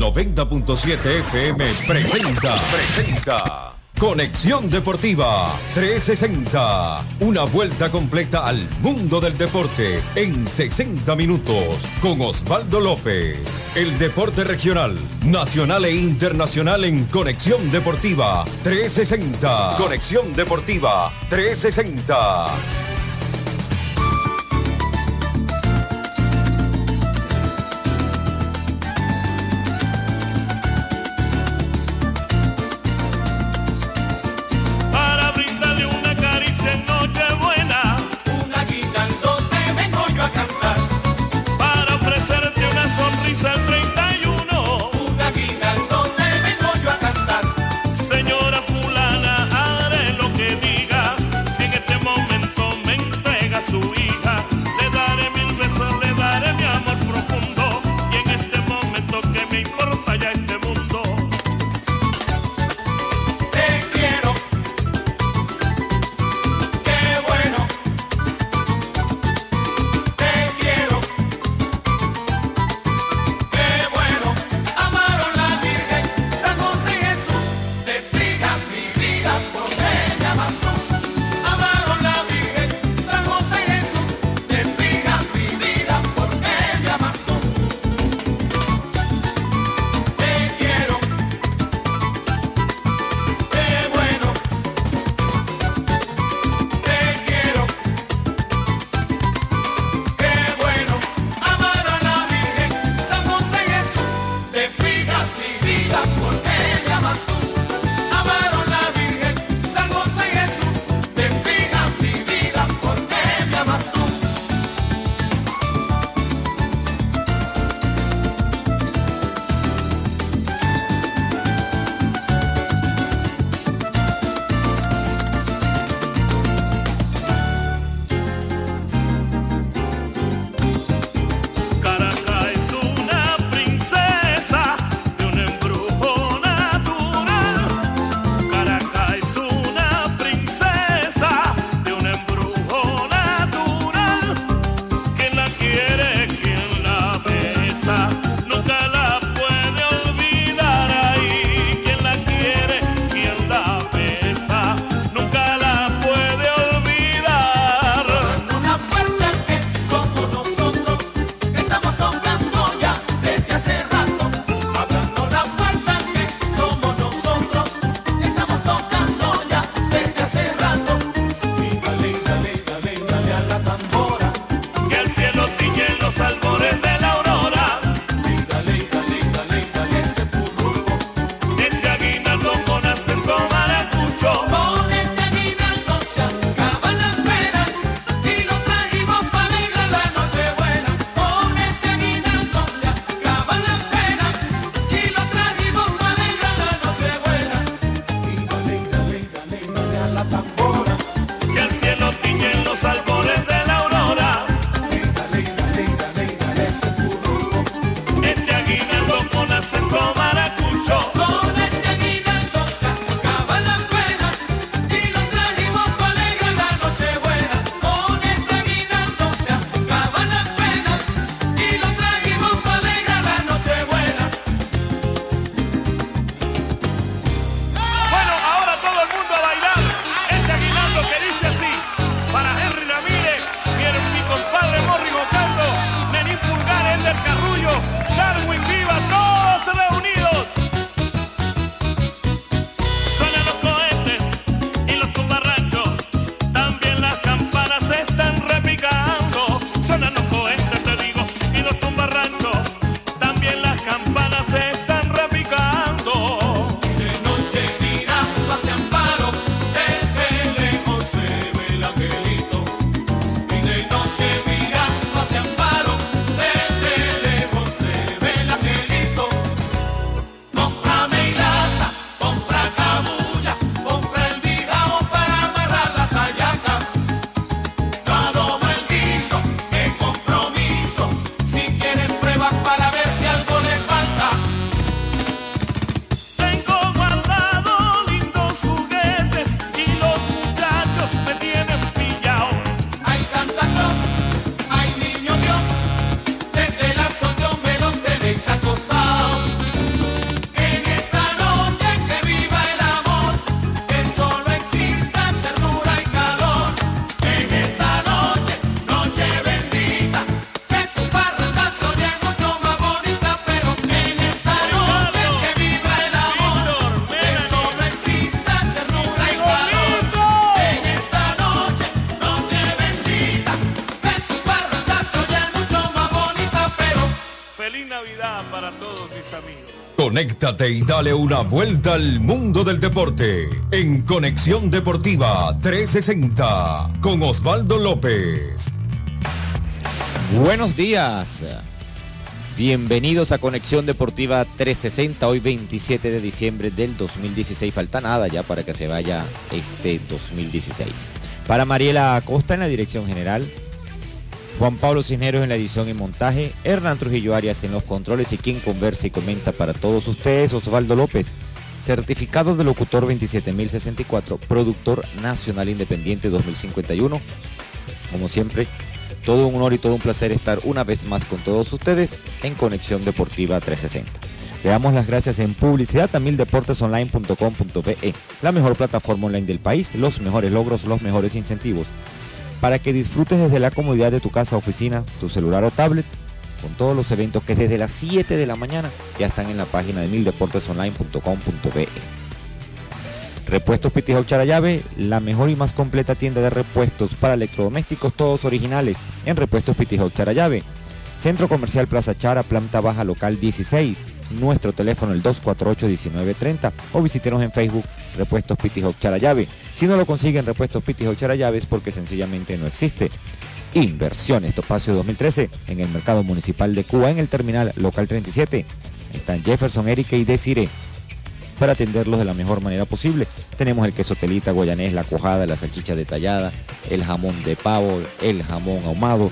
90.7 FM presenta, presenta. Conexión Deportiva 360. Una vuelta completa al mundo del deporte en 60 minutos con Osvaldo López. El deporte regional, nacional e internacional en Conexión Deportiva 360. Conexión Deportiva 360. Conéctate y dale una vuelta al mundo del deporte en Conexión Deportiva 360 con Osvaldo López. Buenos días. Bienvenidos a Conexión Deportiva 360, hoy 27 de diciembre del 2016. Falta nada ya para que se vaya este 2016. Para Mariela Acosta en la dirección general, Juan Pablo Cisneros en la edición y montaje, Hernán Trujillo Arias en los controles y quien conversa y comenta para todos ustedes, Osvaldo López, certificado de locutor 27064, productor nacional independiente 2051. Como siempre, todo un honor y todo un placer estar una vez más con todos ustedes en Conexión Deportiva 360. Le damos las gracias en publicidad a mildeportesonline.com.be, la mejor plataforma online del país, los mejores logros, los mejores incentivos para que disfrutes desde la comodidad de tu casa, oficina, tu celular o tablet, con todos los eventos que desde las 7 de la mañana ya están en la página de mildeportesonline.com.be. Repuestos Pitijau Charayave, la mejor y más completa tienda de repuestos para electrodomésticos, todos originales, en Repuestos Pitijau Charayave. Centro Comercial Plaza Chara, planta baja local 16. Nuestro teléfono el 248-1930 o visítenos en Facebook Repuestos Pitijau Charayave. Si no lo consiguen Repuestos Pitijau Charayave es porque sencillamente no existe. Inversiones Topacio 2013 en el Mercado Municipal de Cuba en el Terminal Local 37. Están Jefferson, Erika y Desire para atenderlos de la mejor manera posible. Tenemos el queso telita, guayanés, la cuajada, la salchicha detallada, el jamón de pavo, el jamón ahumado,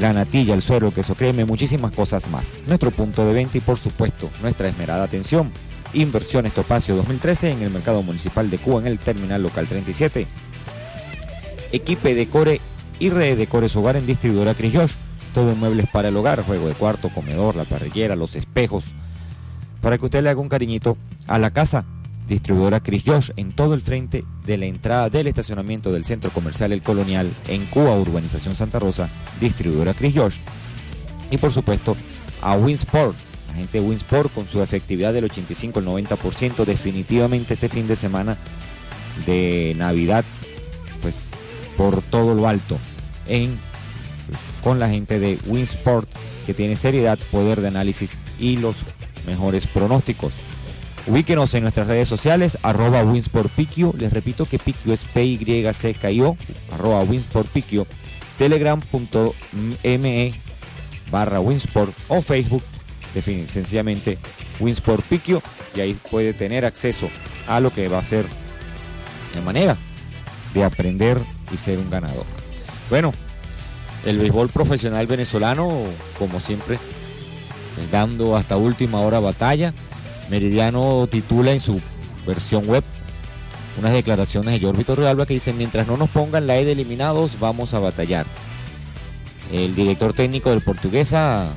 la natilla, el suero, el queso creme, muchísimas cosas más. Nuestro punto de venta y por supuesto nuestra esmerada atención. Inversiones Topacio 2013 en el Mercado Municipal de Cuba en el Terminal Local 37. Equipe Decore y Redecore hogar en distribuidora Chris Josh. Todo en muebles para el hogar, juego de cuarto, comedor, la parrillera, los espejos. Para que usted le haga un cariñito a la casa. Distribuidora Chris Josh en todo el frente de la entrada del estacionamiento del Centro Comercial El Colonial en Cuba, Urbanización Santa Rosa. Distribuidora Chris Josh. Y por supuesto a Winsport. Gente Winsport con su efectividad del 85 al 90%. Definitivamente este fin de semana de Navidad. Pues por todo lo alto. En con la gente de Winsport que tiene seriedad, poder de análisis y los mejores pronósticos. Ubíquenos en nuestras redes sociales, arroba Winsportpiquio. Les repito que Piquio es P-Y-C-K-I-O, arroba Winsportpiquio. Telegram.me barra Winsport o Facebook, sencillamente Winsport Piquio. Y ahí puede tener acceso a lo que va a ser la manera de aprender y ser un ganador. Bueno, el béisbol profesional venezolano, como siempre, dando hasta última hora batalla. Meridiano titula en su versión web unas declaraciones de George Vitor Realba que dice, mientras no nos pongan la E eliminados, vamos a batallar. El director técnico del Portuguesa,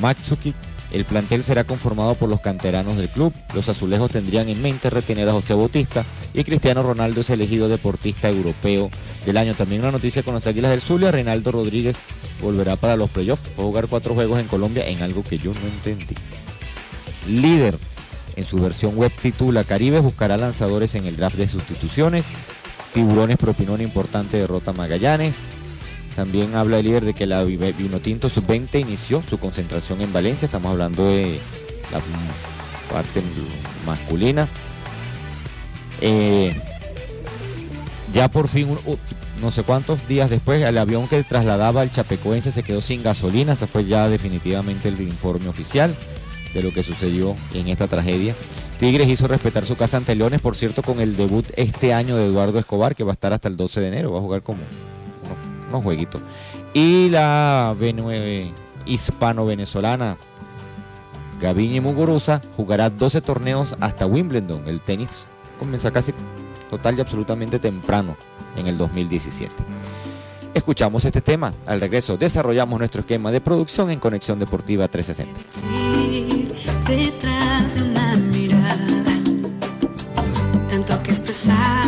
Matsuki, el plantel será conformado por los canteranos del club. Los azulejos tendrían en mente retener a José Bautista y Cristiano Ronaldo es elegido deportista europeo del año. También una noticia con las Águilas del Zulia, Reinaldo Rodríguez volverá para los playoffs. A jugar cuatro juegos en Colombia en algo que yo no entendí. Líder en su versión web titula Caribe buscará lanzadores en el draft de sustituciones. Tiburones propinó una importante derrota a Magallanes. También habla el líder de que la Vinotinto Sub-20 inició su concentración en Valencia. Estamos hablando de la parte masculina. Eh, ya por fin, no sé cuántos días después, el avión que trasladaba al Chapecoense se quedó sin gasolina. Ese fue ya definitivamente el informe oficial de lo que sucedió en esta tragedia. Tigres hizo respetar su casa ante Leones, por cierto, con el debut este año de Eduardo Escobar, que va a estar hasta el 12 de enero. Va a jugar como unos, jueguitos. Y la B9 hispano-venezolana, Gaviña Muguruza, jugará 12 torneos hasta Wimbledon. El tenis comienza casi total y absolutamente temprano en el 2017. Escuchamos este tema. Al regreso desarrollamos nuestro esquema de producción en Conexión Deportiva 360. Detrás de una mirada, tanto que expresar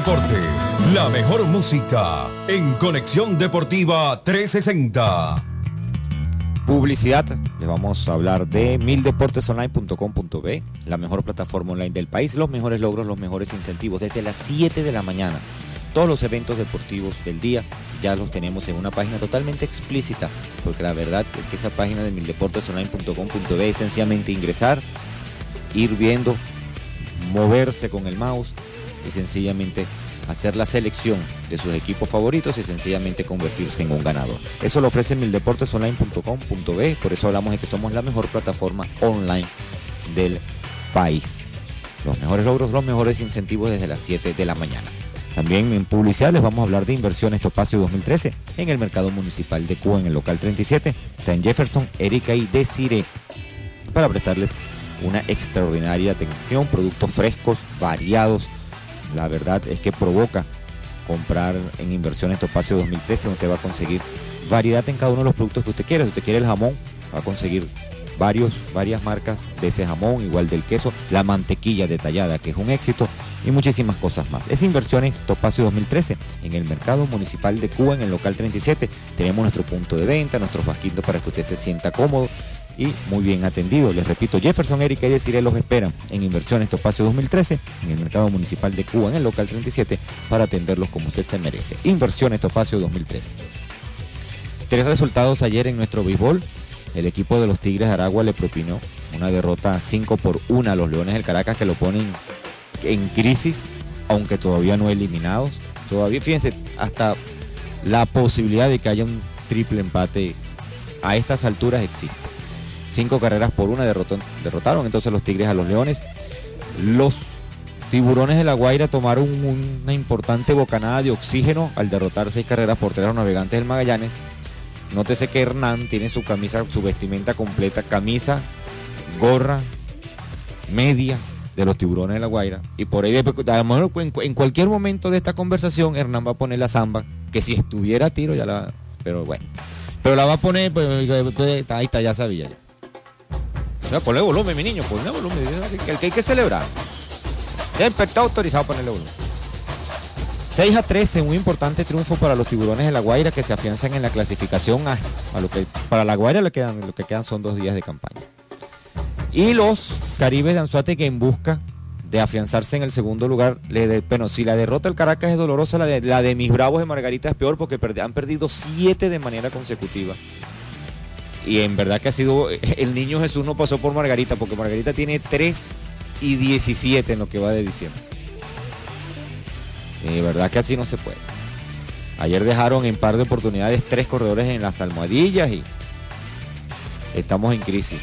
deporte, la mejor música en Conexión Deportiva 360. Publicidad, les vamos a hablar de mildeportesonline.com.b, la mejor plataforma online del país, los mejores logros, los mejores incentivos, desde las 7 de la mañana. Todos los eventos deportivos del día ya los tenemos en una página totalmente explícita, porque la verdad es que esa página de mildeportesonline.com.b es sencillamente ingresar, ir viendo, moverse con el mouse y sencillamente hacer la selección de sus equipos favoritos y sencillamente convertirse en un ganador. Eso lo ofrece mildeportesonline.com.b, por eso hablamos de que somos la mejor plataforma online del país. Los mejores logros, los mejores incentivos desde las 7 de la mañana. También en publicidad les vamos a hablar de inversiones Topacio 2013 en el mercado municipal de Cuba en el local 37. Está en Jefferson, Erika y Desire para prestarles una extraordinaria atención, productos frescos, variados. La verdad es que provoca comprar en inversiones Topacio 2013 donde usted va a conseguir variedad en cada uno de los productos que usted quiera. Si usted quiere el jamón, va a conseguir varios, varias marcas de ese jamón, igual del queso, la mantequilla detallada, que es un éxito, y muchísimas cosas más. Es Inversiones Topacio 2013 en el mercado municipal de Cuba, en el local 37. Tenemos nuestro punto de venta, nuestros vasquitos para que usted se sienta cómodo y muy bien atendido. Les repito, Jefferson, Erika y Desiree los esperan en Inversiones Topacio 2013 en el mercado municipal de Cuba, en el local 37, para atenderlos como usted se merece. Inversiones Topacio 2013. Tres resultados ayer en nuestro béisbol. El equipo de los Tigres Aragua le propinó una derrota 5 por 1 a los Leones del Caracas que lo ponen en crisis, aunque todavía no eliminados. Todavía, fíjense, hasta la posibilidad de que haya un triple empate a estas alturas existe. Cinco carreras por una derrotó- derrotaron entonces los Tigres a los Leones. Los Tiburones de la Guaira tomaron un- una importante bocanada de oxígeno al derrotar seis carreras por tres a los navegantes del Magallanes. Nótese que Hernán tiene su camisa, su vestimenta completa, camisa, gorra, media de los tiburones de la Guaira. Y por ahí, después, a lo mejor en, cualquier momento de esta conversación, Hernán va a poner la zamba, que si estuviera a tiro ya la... Pero bueno. Pero la va a poner, pues, ahí está, ya sabía. Ya. Ponle volumen, mi niño, ponle volumen. Que, que hay que celebrar. Ya está autorizado ponerle volumen. 6 a 13, un importante triunfo para los tiburones de La Guaira que se afianzan en la clasificación a, lo que para La Guaira lo, quedan, lo que quedan son dos días de campaña. Y los Caribes de Anzuate que en busca de afianzarse en el segundo lugar, le bueno, si la derrota del Caracas es dolorosa, la de, la de mis bravos de Margarita es peor porque han perdido siete de manera consecutiva. Y en verdad que ha sido, el niño Jesús no pasó por Margarita porque Margarita tiene 3 y 17 en lo que va de diciembre. De verdad que así no se puede. Ayer dejaron en par de oportunidades tres corredores en las almohadillas y estamos en crisis.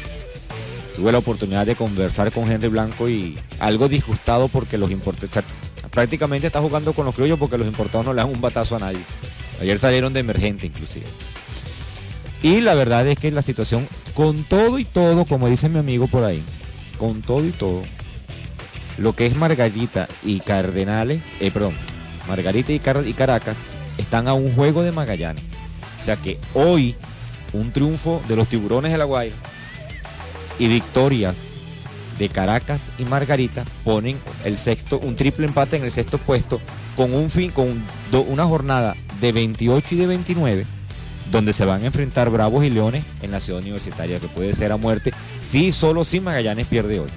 Tuve la oportunidad de conversar con Henry Blanco y algo disgustado porque los importados, prácticamente está jugando con los criollos porque los importados no le dan un batazo a nadie. Ayer salieron de emergente inclusive. Y la verdad es que la situación, con todo y todo, como dice mi amigo por ahí, con todo y todo, lo que es Margarita y Cardenales, eh, perdón, Margarita y, Car- y Caracas están a un juego de Magallanes. O sea que hoy un triunfo de los tiburones de la Guaira y victorias de Caracas y Margarita ponen el sexto, un triple empate en el sexto puesto con un fin, con una jornada de 28 y de 29 donde se van a enfrentar Bravos y Leones en la ciudad universitaria, que puede ser a muerte, si solo si Magallanes pierde hoy.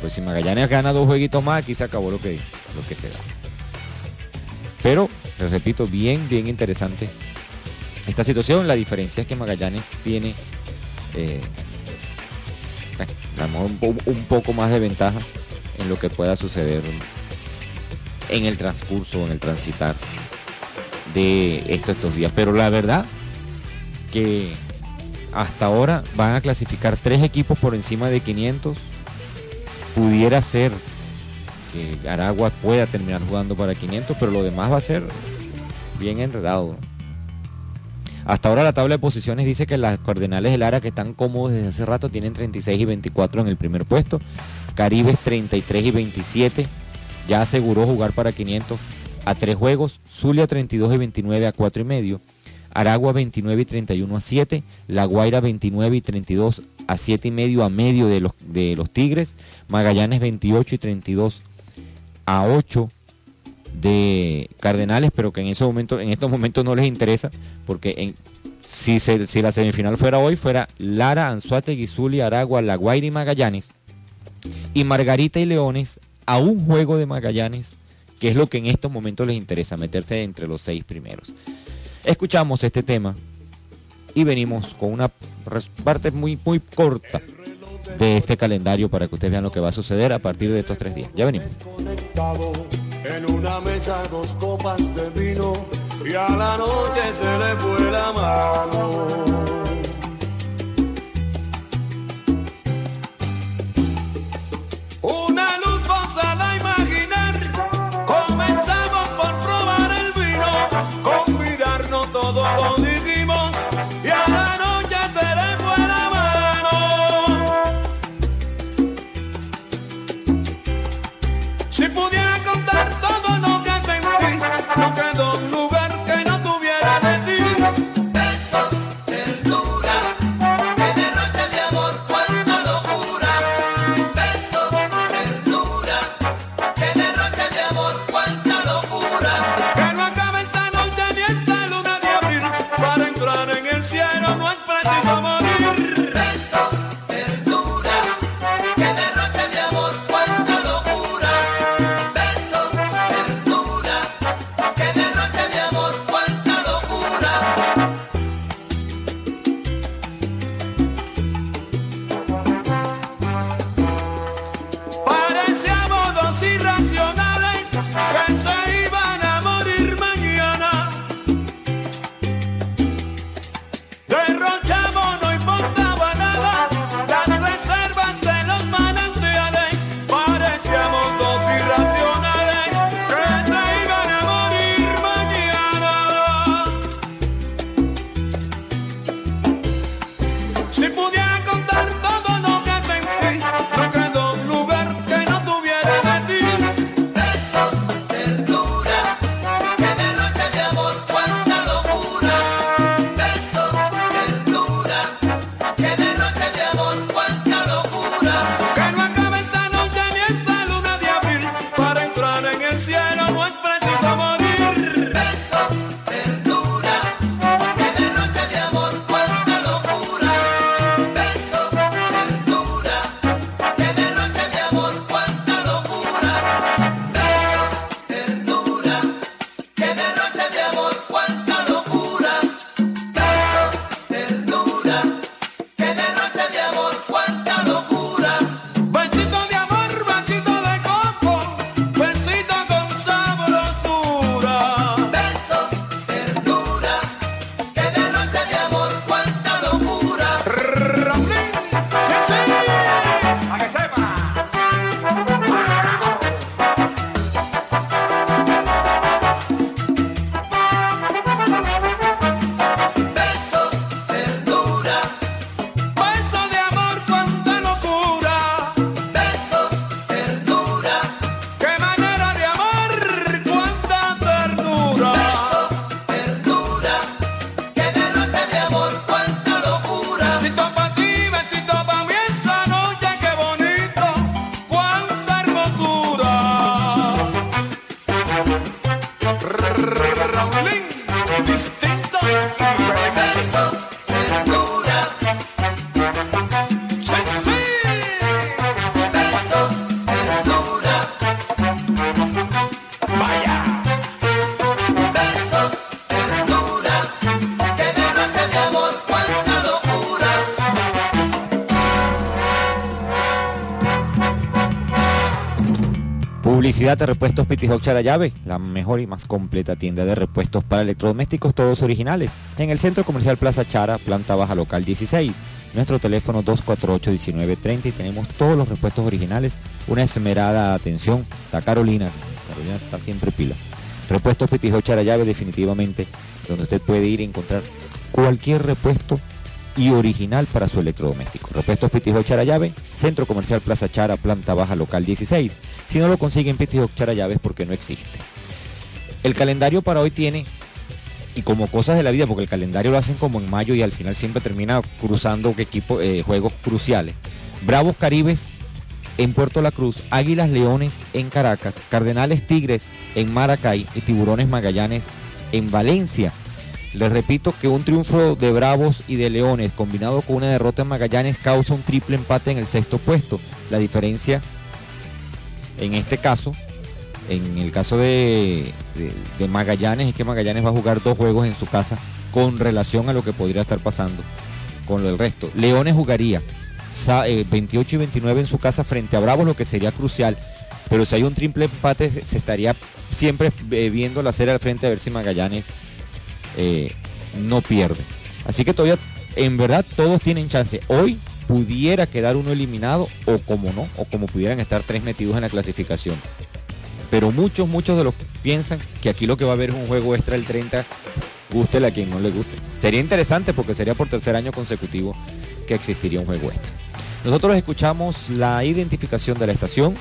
Pues si Magallanes gana dos jueguitos más, aquí se acabó lo que, lo que se da. Pero, les repito, bien, bien interesante esta situación. La diferencia es que Magallanes tiene eh, un poco más de ventaja en lo que pueda suceder en el transcurso, en el transitar de esto estos días. Pero la verdad que hasta ahora van a clasificar tres equipos por encima de 500. Pudiera ser que Aragua pueda terminar jugando para 500, pero lo demás va a ser bien enredado. Hasta ahora la tabla de posiciones dice que las Cardenales del Lara que están cómodos desde hace rato tienen 36 y 24 en el primer puesto. Caribes 33 y 27. Ya aseguró jugar para 500 a tres juegos. Zulia 32 y 29 a 4 y medio. Aragua 29 y 31 a 7. La Guaira 29 y 32 a 7 y medio a medio de los, de los Tigres. Magallanes 28 y 32 a 8 de Cardenales, pero que en, ese momento, en estos momentos no les interesa, porque si, se- si la semifinal fuera hoy, fuera Lara, Anzuate, Zuli, Aragua, La Guaira y Magallanes, y Margarita y Leones a un juego de Magallanes, que es lo que en estos momentos les interesa, meterse entre los seis primeros. Escuchamos este tema y venimos con una parte muy, muy corta de este calendario para que ustedes vean lo que va a suceder a partir de estos tres días. Ya venimos. En una mesa dos copas de vino y a la noche se le fue la mano. De repuestos Pitihawk Charayave, la mejor y más completa tienda de repuestos para electrodomésticos, todos originales. En el Centro Comercial Plaza Chara, planta baja local 16. Nuestro teléfono 248-1930 y tenemos todos los repuestos originales. Una esmerada atención. Está Carolina. Carolina está siempre pila. Repuestos Charayave, definitivamente, donde usted puede ir y encontrar cualquier repuesto y original para su electrodoméstico. Repuestos Pitijo Charayave, Centro Comercial Plaza Chara, planta baja local 16. Si no lo consiguen Pitijo Charayave es porque no existe. El calendario para hoy tiene, y como cosas de la vida, porque el calendario lo hacen como en mayo y al final siempre termina cruzando equipo, eh, juegos cruciales. Bravos Caribes en Puerto La Cruz, Águilas Leones en Caracas, Cardenales Tigres en Maracay y Tiburones Magallanes en Valencia. Les repito que un triunfo de Bravos y de Leones combinado con una derrota en Magallanes causa un triple empate en el sexto puesto. La diferencia en este caso, en el caso de, Magallanes, es que Magallanes va a jugar dos juegos en su casa con relación a lo que podría estar pasando con lo del resto. Leones jugaría sa- eh, 28 y 29 en su casa frente a Bravos, lo que sería crucial. Pero si hay un triple empate, se se estaría siempre eh, viendo la serie al frente a ver si Magallanes eh, no pierde. Así que todavía, en verdad, todos tienen chance. Hoy pudiera quedar uno eliminado, o como no, o como pudieran estar tres metidos en la clasificación. Pero muchos, muchos de los piensan que aquí lo que va a haber es un juego extra el 30, gústele a quien no le guste. Sería interesante porque sería por tercer año consecutivo que existiría un juego extra. Nosotros escuchamos la identificación de la estación.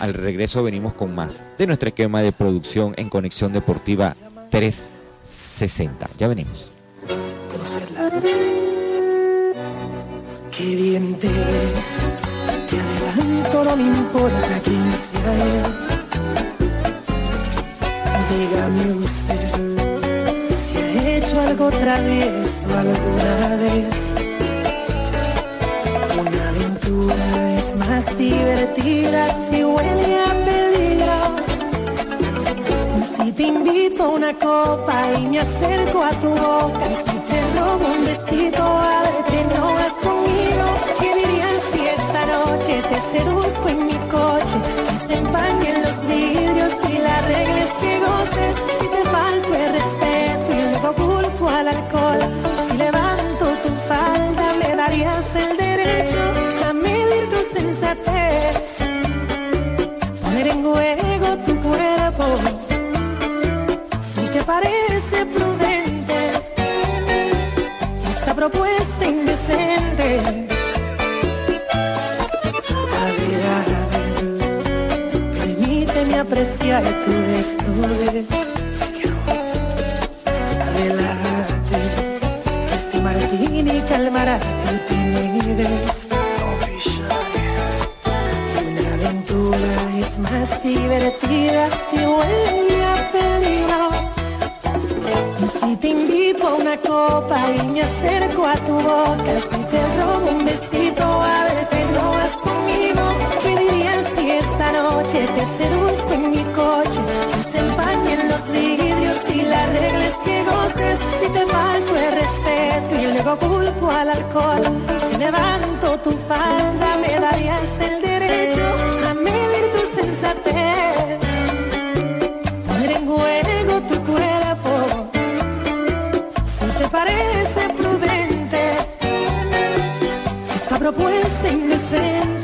Al regreso venimos con más de nuestro esquema de producción en Conexión Deportiva 360. Ya venimos. Qué bien te ves, te adelanto, no me importa quién sea. Dígame usted si ha hecho algo travieso alguna vez. Una aventura es más divertida si huele a. Si te invito a una copa y me acerco a tu boca y si te robo un besito, ábrete, no vas conmigo. ¿Qué dirías si esta noche te seduzco en mi coche? Que se empañen los vidrios apreciar tu desnudez. Relájate, luego culpo al alcohol. Si levanto tu falda, me darías el derecho a medir tu sensatez. Poner en juego tu cuerpo si te parece prudente esta propuesta indecente.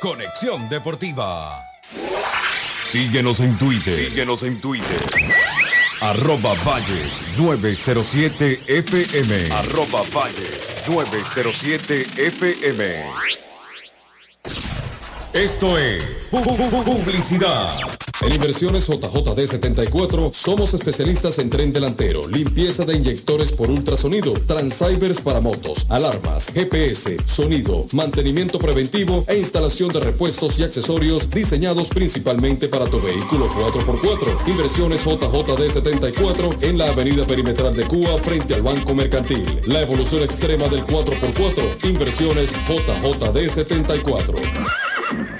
Conexión Deportiva. Síguenos en Twitter. Síguenos en Twitter. Arroba Valles 907 FM. Arroba Valles 907 FM. Esto es pu- pu- pu- publicidad. En Inversiones JJD 74 somos especialistas en tren delantero, limpieza de inyectores por ultrasonido, transceivers para motos, alarmas, GPS, sonido, mantenimiento preventivo e instalación de repuestos y accesorios diseñados principalmente para tu vehículo 4x4. Inversiones JJD 74 en la avenida perimetral de Cuba frente al Banco Mercantil. La evolución extrema del 4x4. Inversiones JJD 74.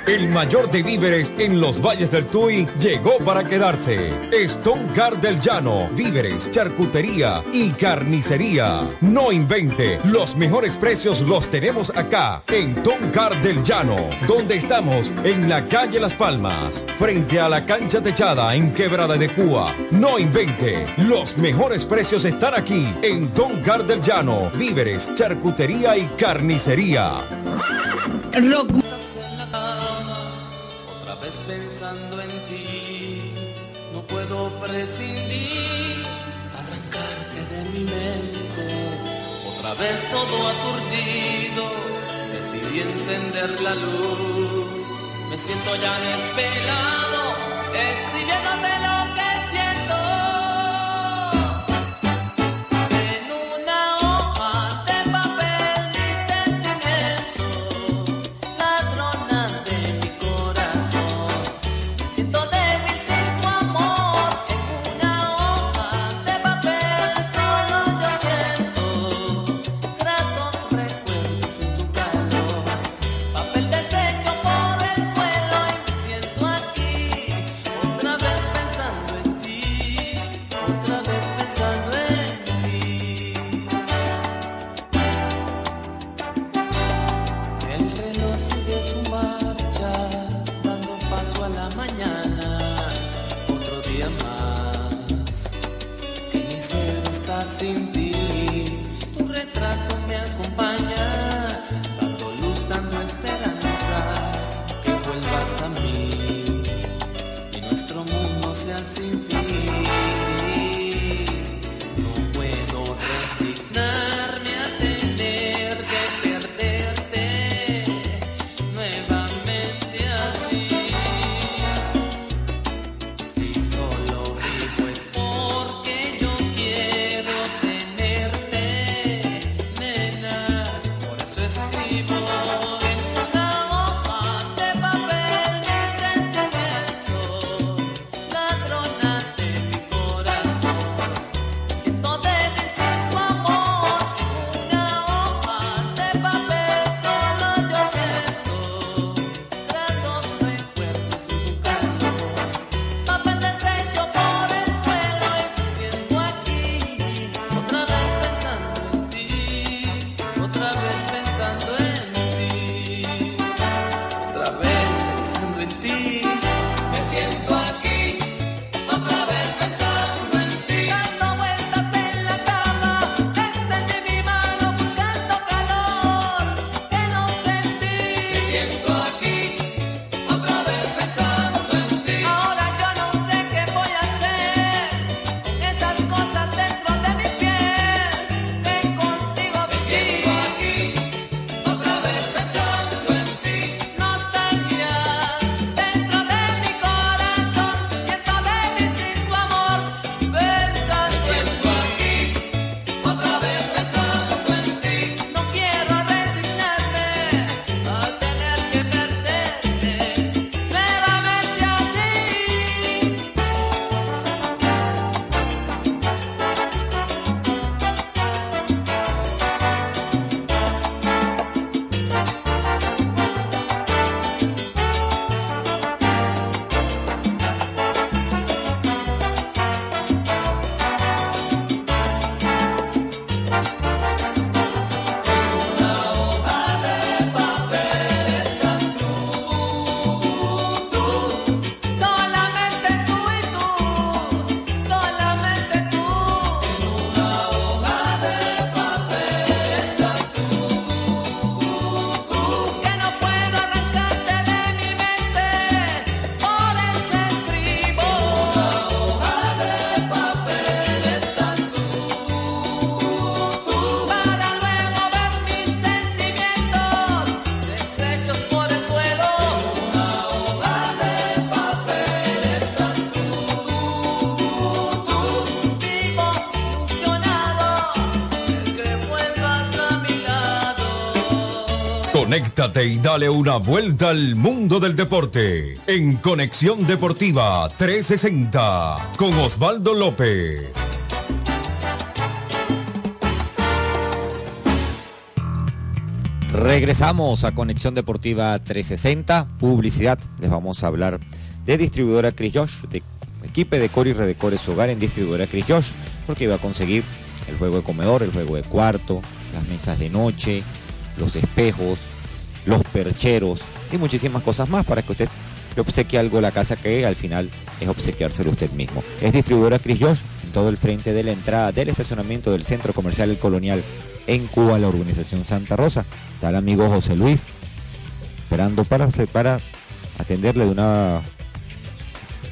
El mayor de víveres en los valles del Tuy llegó para quedarse. Stone Car del Llano, víveres, charcutería y carnicería. No invente, los mejores precios los tenemos acá en Toncar del Llano, donde estamos en la calle Las Palmas, frente a la cancha techada en Quebrada de Cuba. No invente, los mejores precios están aquí en Toncar del Llano, víveres, charcutería y carnicería. Vez pensando en ti, no puedo prescindir, arrancarte de mi mente. Otra vez todo aturdido, decidí encender la luz. Me siento ya desvelado, escribiéndote lo que Y dale una vuelta al mundo del deporte en Conexión Deportiva 360 con Osvaldo López. Regresamos a Conexión Deportiva 360, publicidad. Les vamos a hablar de distribuidora Chris Josh, de equipe de Cori y Redecore hogar en distribuidora Chris Josh, porque iba a conseguir el juego de comedor, el juego de cuarto, las mesas de noche, los espejos, los percheros y muchísimas cosas más para que usted le obsequie algo a la casa que al final es obsequiárselo usted mismo. Es distribuidora Chris Josh en todo el frente de la entrada del estacionamiento del Centro Comercial El Colonial en Cuba, la organización Santa Rosa. Está el amigo José Luis esperando para, para atenderle de una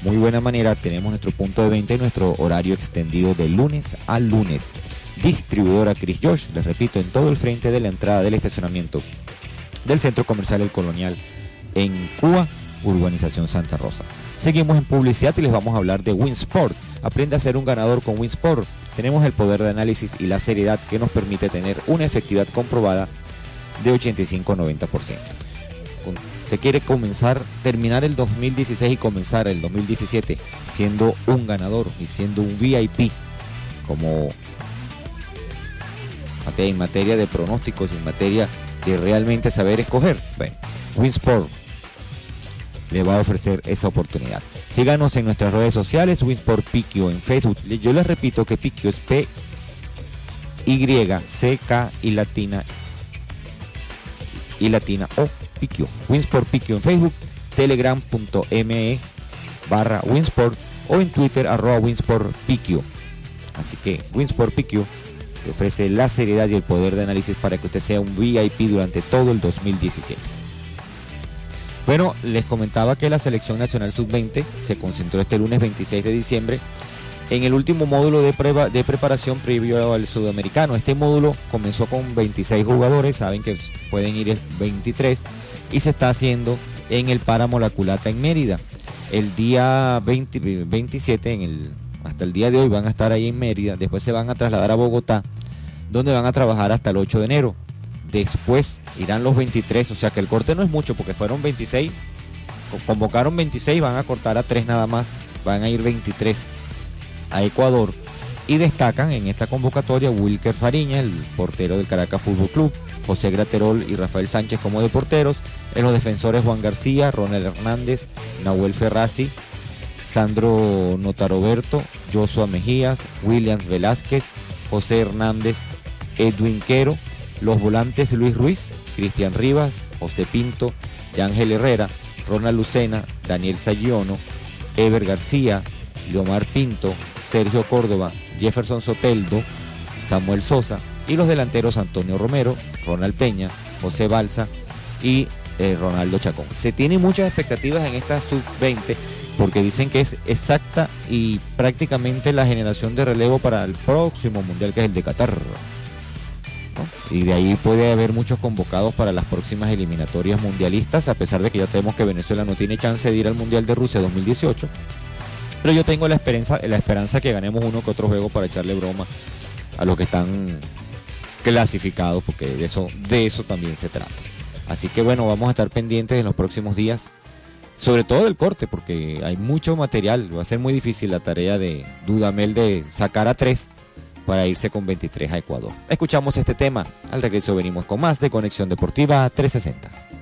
muy buena manera. Tenemos nuestro punto de venta y nuestro horario extendido de lunes a lunes. Distribuidora Chris Josh, les repito, en todo el frente de la entrada del estacionamiento del Centro Comercial El Colonial en Cuba, Urbanización Santa Rosa. Seguimos en publicidad y les vamos a hablar de Winsport. Aprende a ser un ganador con Winsport. Tenemos el poder de análisis y la seriedad que nos permite tener una efectividad comprobada de 85-90%. Usted quiere comenzar, terminar el 2016 y comenzar el 2017 siendo un ganador y siendo un VIP como en materia de pronósticos, en materia de realmente saber escoger. Bueno, Winsport le va a ofrecer esa oportunidad. Síganos en nuestras redes sociales, Winsport Piquio en Facebook. Yo les repito que Piquio es P Y C K y latina y latina o Piquio. Winsport Piquio en Facebook, telegram.me barra Winsport o en Twitter arroba Winsport Piquio. Así que Winsport Piquio ofrece la seriedad y el poder de análisis para que usted sea un VIP durante todo el 2017. Bueno, les comentaba que la Selección Nacional Sub-20 se concentró este lunes 26 de diciembre en el último módulo de, prueba, de preparación previo al sudamericano. Este módulo comenzó con 26 jugadores, saben que pueden ir 23, y se está haciendo en el Páramo La Culata en Mérida. El día 27, en el, hasta el día de hoy, van a estar ahí en Mérida, después se van a trasladar a Bogotá, donde van a trabajar hasta el 8 de enero. Después irán los 23, o sea que el corte no es mucho porque fueron 26, convocaron 26, van a cortar a 3 nada más, van a ir 23 a Ecuador y destacan en esta convocatoria Wilker Fariña, el portero del Caracas Fútbol Club, José Graterol y Rafael Sánchez como de porteros, en los defensores Juan García, Ronald Hernández, Nahuel Ferrazzi, Sandro Notaroberto, Joshua Mejías, Williams Velázquez, José Hernández, Edwin Quero, los volantes Luis Ruiz, Cristian Rivas, José Pinto, Ángel Herrera, Ronald Lucena, Daniel Sayiono, Ever García, Leomar Pinto, Sergio Córdoba, Jefferson Soteldo, Samuel Sosa y los delanteros Antonio Romero, Ronald Peña, José Balsa y eh, Ronaldo Chacón. Se tienen muchas expectativas en esta sub-20 porque dicen que es exacta y prácticamente la generación de relevo para el próximo mundial que es el de Qatar. Y de ahí puede haber muchos convocados para las próximas eliminatorias mundialistas, a pesar de que ya sabemos que Venezuela no tiene chance de ir al Mundial de Rusia 2018. Pero yo tengo la esperanza, la esperanza que ganemos uno que otro juego para echarle broma a los que están clasificados, porque de eso, de eso también se trata. Así que bueno, vamos a estar pendientes en los próximos días, sobre todo del corte, porque hay mucho material. Va a ser muy difícil la tarea de Dudamel de sacar a tres para irse con 23 a Ecuador. Escuchamos este tema. Al regreso venimos con más de Conexión Deportiva 360.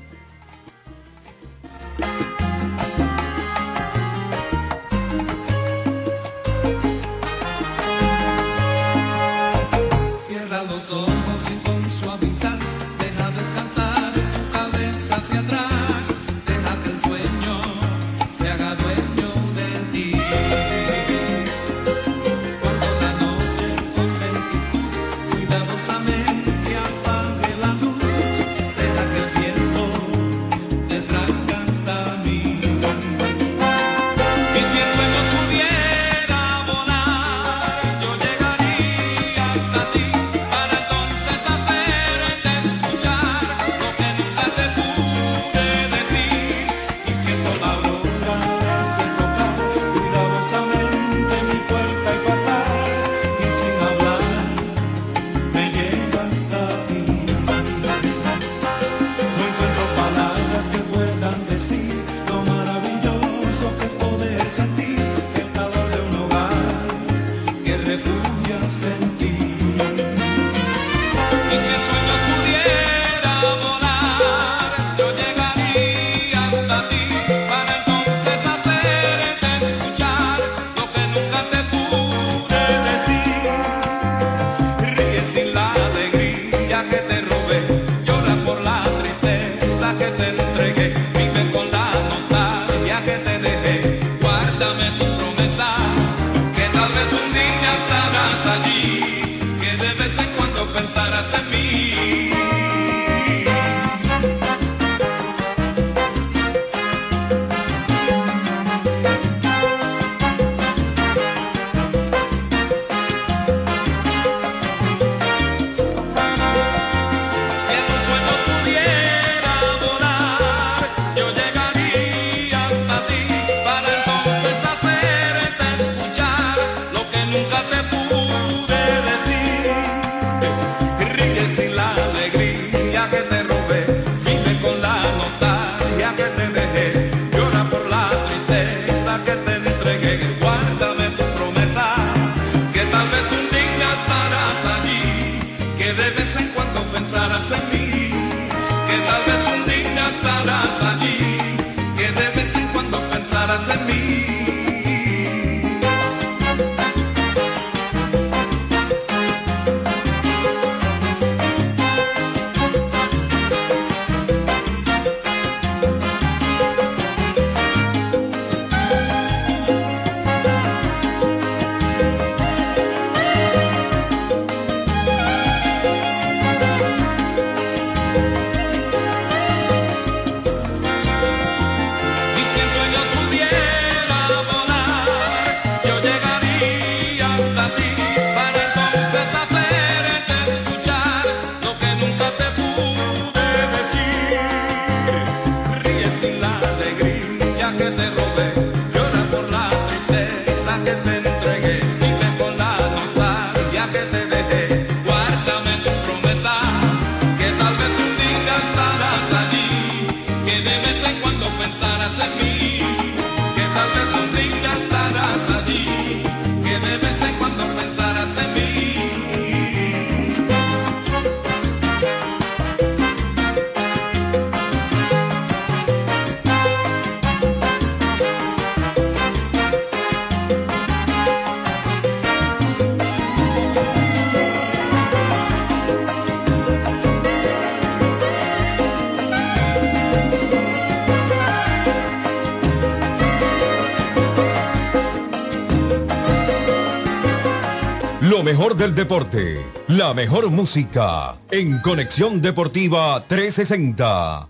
Del deporte, la mejor música. En Conexión Deportiva 360.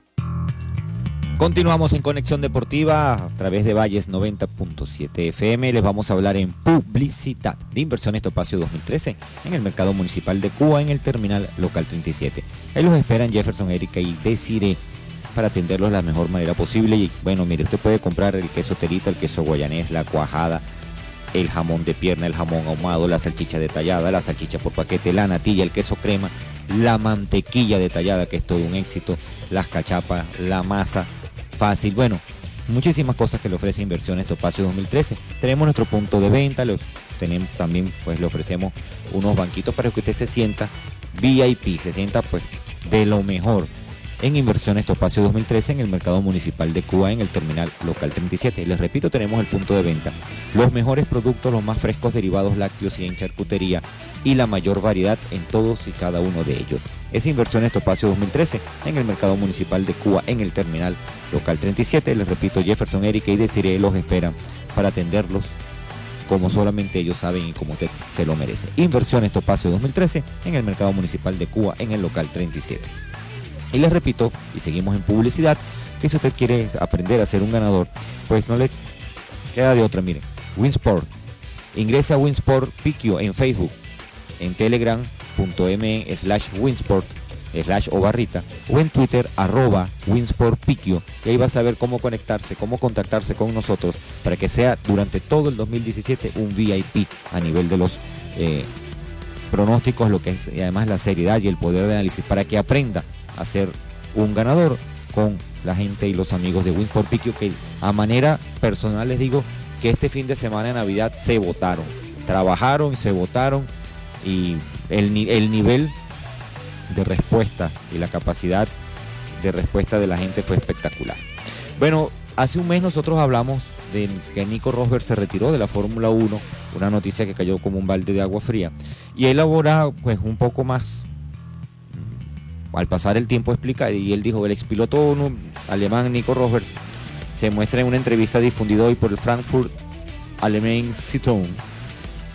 Continuamos en Conexión Deportiva a través de Valles 90.7 FM. Les vamos a hablar en publicidad de Inversiones Topacio 2013 en el mercado municipal de Cuba en el terminal local 37. Ahí los esperan Jefferson, Erika y Desiree para atenderlos de la mejor manera posible. Y bueno, mire, usted puede comprar el queso terita, el queso guayanés, la cuajada, el jamón de pierna, el jamón ahumado, la salchicha detallada, la salchicha por paquete, la natilla, el queso crema, la mantequilla detallada, que es todo un éxito, las cachapas, la masa fácil. Bueno, muchísimas cosas que le ofrece Inversiones Topacio 2013. Tenemos nuestro punto de venta, lo tenemos también, pues le ofrecemos unos banquitos para que usted se sienta VIP, se sienta pues de lo mejor en Inversiones Topacio 2013 en el mercado municipal de Cuba en el terminal local 37. Les repito, tenemos el punto de venta. Los mejores productos, los más frescos derivados lácteos y en charcutería y la mayor variedad en todos y cada uno de ellos. Es Inversiones Topacio 2013 en el mercado municipal de Cuba en el terminal local 37. Les repito, Jefferson, Erika y Desiree los esperan para atenderlos como solamente ellos saben y como usted se lo merece. Inversiones Topacio 2013 en el mercado municipal de Cuba en el local 37. Y les repito, y seguimos en publicidad, que si usted quiere aprender a ser un ganador, pues no le queda de otra, miren. Winsport. Ingrese a Winsport Piquio en Facebook, en telegram.me slash Winsport slash o barrita o en Twitter arroba Winsport Piquio y ahí va a saber cómo conectarse, cómo contactarse con nosotros para que sea durante todo el 2017 un VIP a nivel de los eh, pronósticos, lo que es y además la seriedad y el poder de análisis para que aprenda a ser un ganador con la gente y los amigos de Winsport Piquio que a manera personal les digo que este fin de semana de Navidad se votaron, trabajaron, se votaron y el, el nivel de respuesta y la capacidad de respuesta de la gente fue espectacular. Bueno, hace un mes nosotros hablamos de que Nico Rosberg se retiró de la Fórmula 1, una noticia que cayó como un balde de agua fría. Y él ahora, pues un poco más, al pasar el tiempo explica, y él dijo, el expiloto alemán Nico Rosberg se muestra en una entrevista difundida hoy por el Frankfurt Allgemeine Zeitung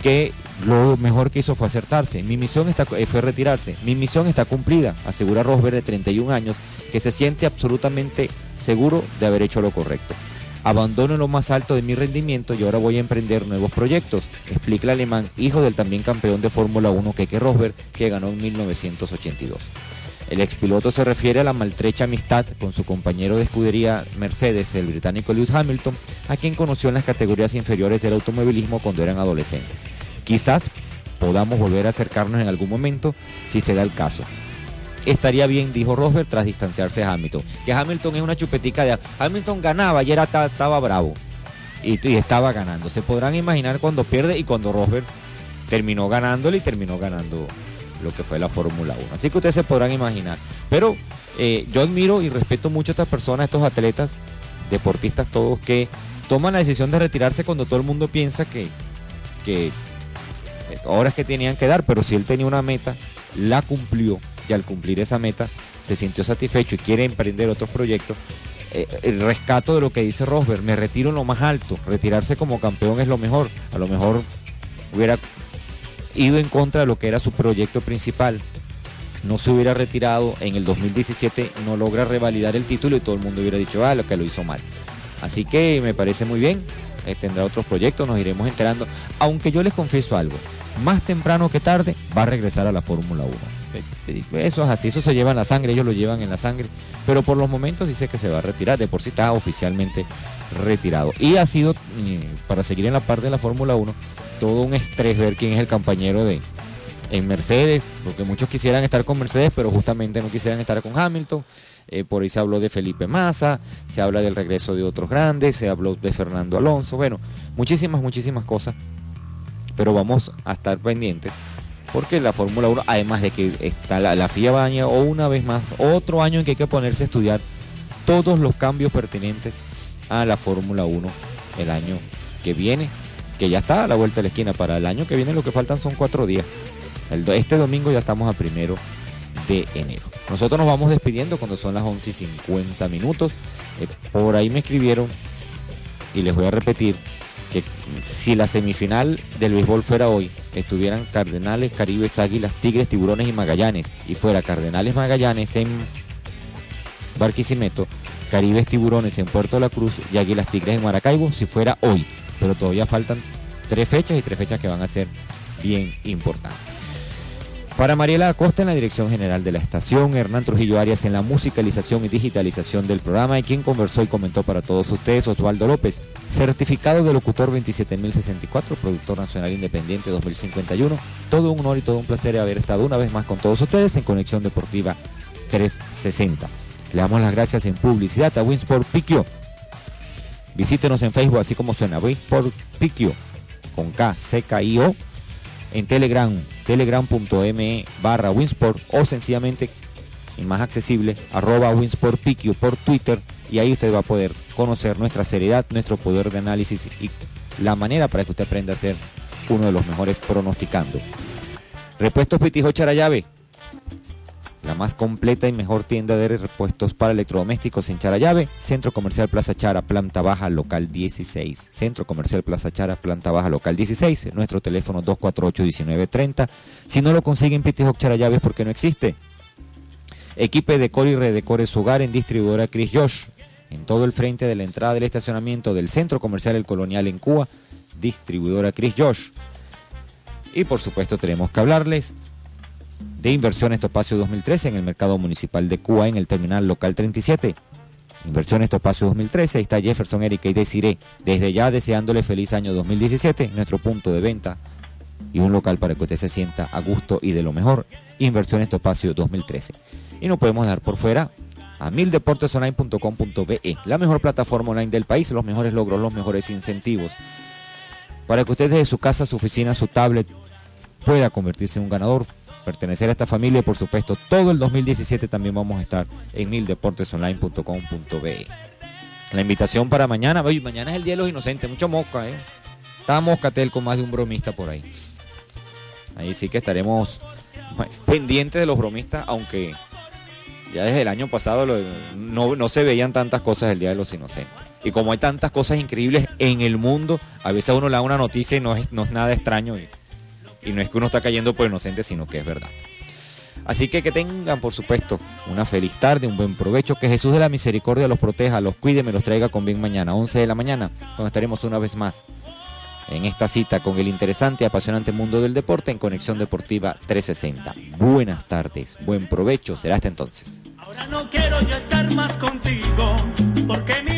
que lo mejor que hizo fue acertarse. Mi misión está, eh, fue retirarse. Mi misión está cumplida, asegura Rosberg de 31 años, que se siente absolutamente seguro de haber hecho lo correcto. Abandono lo más alto de mi rendimiento y ahora voy a emprender nuevos proyectos, explica el alemán, hijo del también campeón de Fórmula 1 Keke Rosberg, que ganó en 1982. El expiloto se refiere a la maltrecha amistad con su compañero de escudería Mercedes, el británico Lewis Hamilton, a quien conoció en las categorías inferiores del automovilismo cuando eran adolescentes. Quizás podamos volver a acercarnos en algún momento si se da el caso. Estaría bien, dijo Rosberg tras distanciarse de Hamilton. Que Hamilton es una chupetica de... Hamilton ganaba y era, ta- estaba bravo. Y, y estaba ganando. Se podrán imaginar cuando pierde y cuando Rosberg terminó ganándole y terminó ganando lo que fue la Fórmula 1. Así que ustedes se podrán imaginar. Pero eh, yo admiro y respeto mucho a estas personas, estos atletas, deportistas todos, que toman la decisión de retirarse cuando todo el mundo piensa que, que horas que tenían que dar, pero si él tenía una meta, la cumplió y al cumplir esa meta se sintió satisfecho y quiere emprender otros proyectos. eh, el rescato de lo que dice Rosberg, me retiro en lo más alto, retirarse como campeón es lo mejor, a lo mejor hubiera ido en contra de lo que era su proyecto principal, no se hubiera retirado en el 2017, no logra revalidar el título y todo el mundo hubiera dicho, ah, lo que lo hizo mal. Así que me parece muy bien, eh, tendrá otros proyectos, nos iremos enterando, aunque yo les confieso algo, más temprano que tarde va a regresar a la Fórmula 1. Eh, eh, Eso es así, eso se lleva en la sangre, ellos lo llevan en la sangre, pero por los momentos dice que se va a retirar, de por sí está oficialmente retirado. Y ha sido, mm, para seguir en la parte de la Fórmula 1, todo un estrés ver quién es el compañero de en Mercedes, porque muchos quisieran estar con Mercedes, pero justamente no quisieran estar con Hamilton. Eh, por ahí se habló de Felipe Massa, se habla del regreso de otros grandes, se habló de Fernando Alonso, bueno, muchísimas, muchísimas cosas, pero vamos a estar pendientes, porque la Fórmula 1, además de que está la, la FIA baña, o una vez más, otro año en que hay que ponerse a estudiar todos los cambios pertinentes a la Fórmula 1 el año que viene, que ya está a la vuelta de la esquina, para el año que viene lo que faltan son cuatro días. El este domingo ya estamos a primero de enero. Nosotros nos vamos despidiendo cuando son las 11 y 50 minutos. Eh, por ahí me escribieron y les voy a repetir que si la semifinal del béisbol fuera hoy, estuvieran Cardenales, Caribes, Águilas, Tigres, Tiburones y Magallanes, y fuera Cardenales, Magallanes en Barquisimeto, Caribes, Tiburones en Puerto La Cruz y Águilas, Tigres en Maracaibo, si fuera hoy. Pero todavía faltan tres fechas y tres fechas que van a ser bien importantes. Para Mariela Acosta en la dirección general de la estación, Hernán Trujillo Arias en la musicalización y digitalización del programa y quien conversó y comentó para todos ustedes, Osvaldo López, certificado de locutor 27064, productor nacional independiente 2051. Todo un honor y todo un placer haber estado una vez más con todos ustedes en Conexión Deportiva 360. Le damos las gracias en publicidad a Winsport Piquio. Visítenos en Facebook así como suena, Winsport Piquio, con K, C, K, I, O en Telegram, telegram.me barra Winsport o sencillamente y más accesible, arroba Winsport Piquio por Twitter y ahí usted va a poder conocer nuestra seriedad, nuestro poder de análisis y la manera para que usted aprenda a ser uno de los mejores pronosticando. Repuestos Pitijo Charayave, la más completa y mejor tienda de repuestos para electrodomésticos en Charayave, Centro Comercial Plaza Chara, planta baja, local 16. Centro Comercial Plaza Chara, planta baja, local 16. Nuestro teléfono 248-1930. Si no lo consiguen Pitijo Charayave es porque no existe. Equipe Decor y Redecore su hogar en distribuidora Chris Josh. En todo el frente de la entrada del estacionamiento del Centro Comercial El Colonial en Cuba, distribuidora Chris Josh. Y por supuesto tenemos que hablarles de Inversiones Topacio 2013 en el mercado municipal de Cuba en el terminal local 37. Inversiones Topacio 2013, ahí está Jefferson, Erika y Desiree, desde ya deseándole feliz año 2017, nuestro punto de venta y un local para que usted se sienta a gusto y de lo mejor. Inversiones Topacio 2013. Y no podemos dar por fuera a mildeportesonline.com.be, la mejor plataforma online del país, los mejores logros, los mejores incentivos. Para que usted desde su casa, su oficina, su tablet pueda convertirse en un ganador, pertenecer a esta familia y por supuesto todo el 2017 también vamos a estar en mildeportesonline.com.be. La invitación para mañana, oye, mañana es el Día de los Inocentes, mucho mosca, ¿eh? Está moscatel con más de un bromista por ahí. Ahí sí que estaremos pendientes de los bromistas, aunque ya desde el año pasado no, no se veían tantas cosas del Día de los Inocentes. Y como hay tantas cosas increíbles en el mundo, a veces uno le da una noticia y no es, no es nada extraño. Y, y no es que uno está cayendo por inocente, sino que es verdad. Así que que tengan, por supuesto, una feliz tarde, un buen provecho, que Jesús de la Misericordia los proteja, los cuide, me los traiga con bien mañana, 11 de la mañana, donde estaremos una vez más en esta cita con el interesante y apasionante mundo del deporte en Conexión Deportiva 360. Buenas tardes, buen provecho, será hasta entonces. No quiero yo estar más contigo, porque mi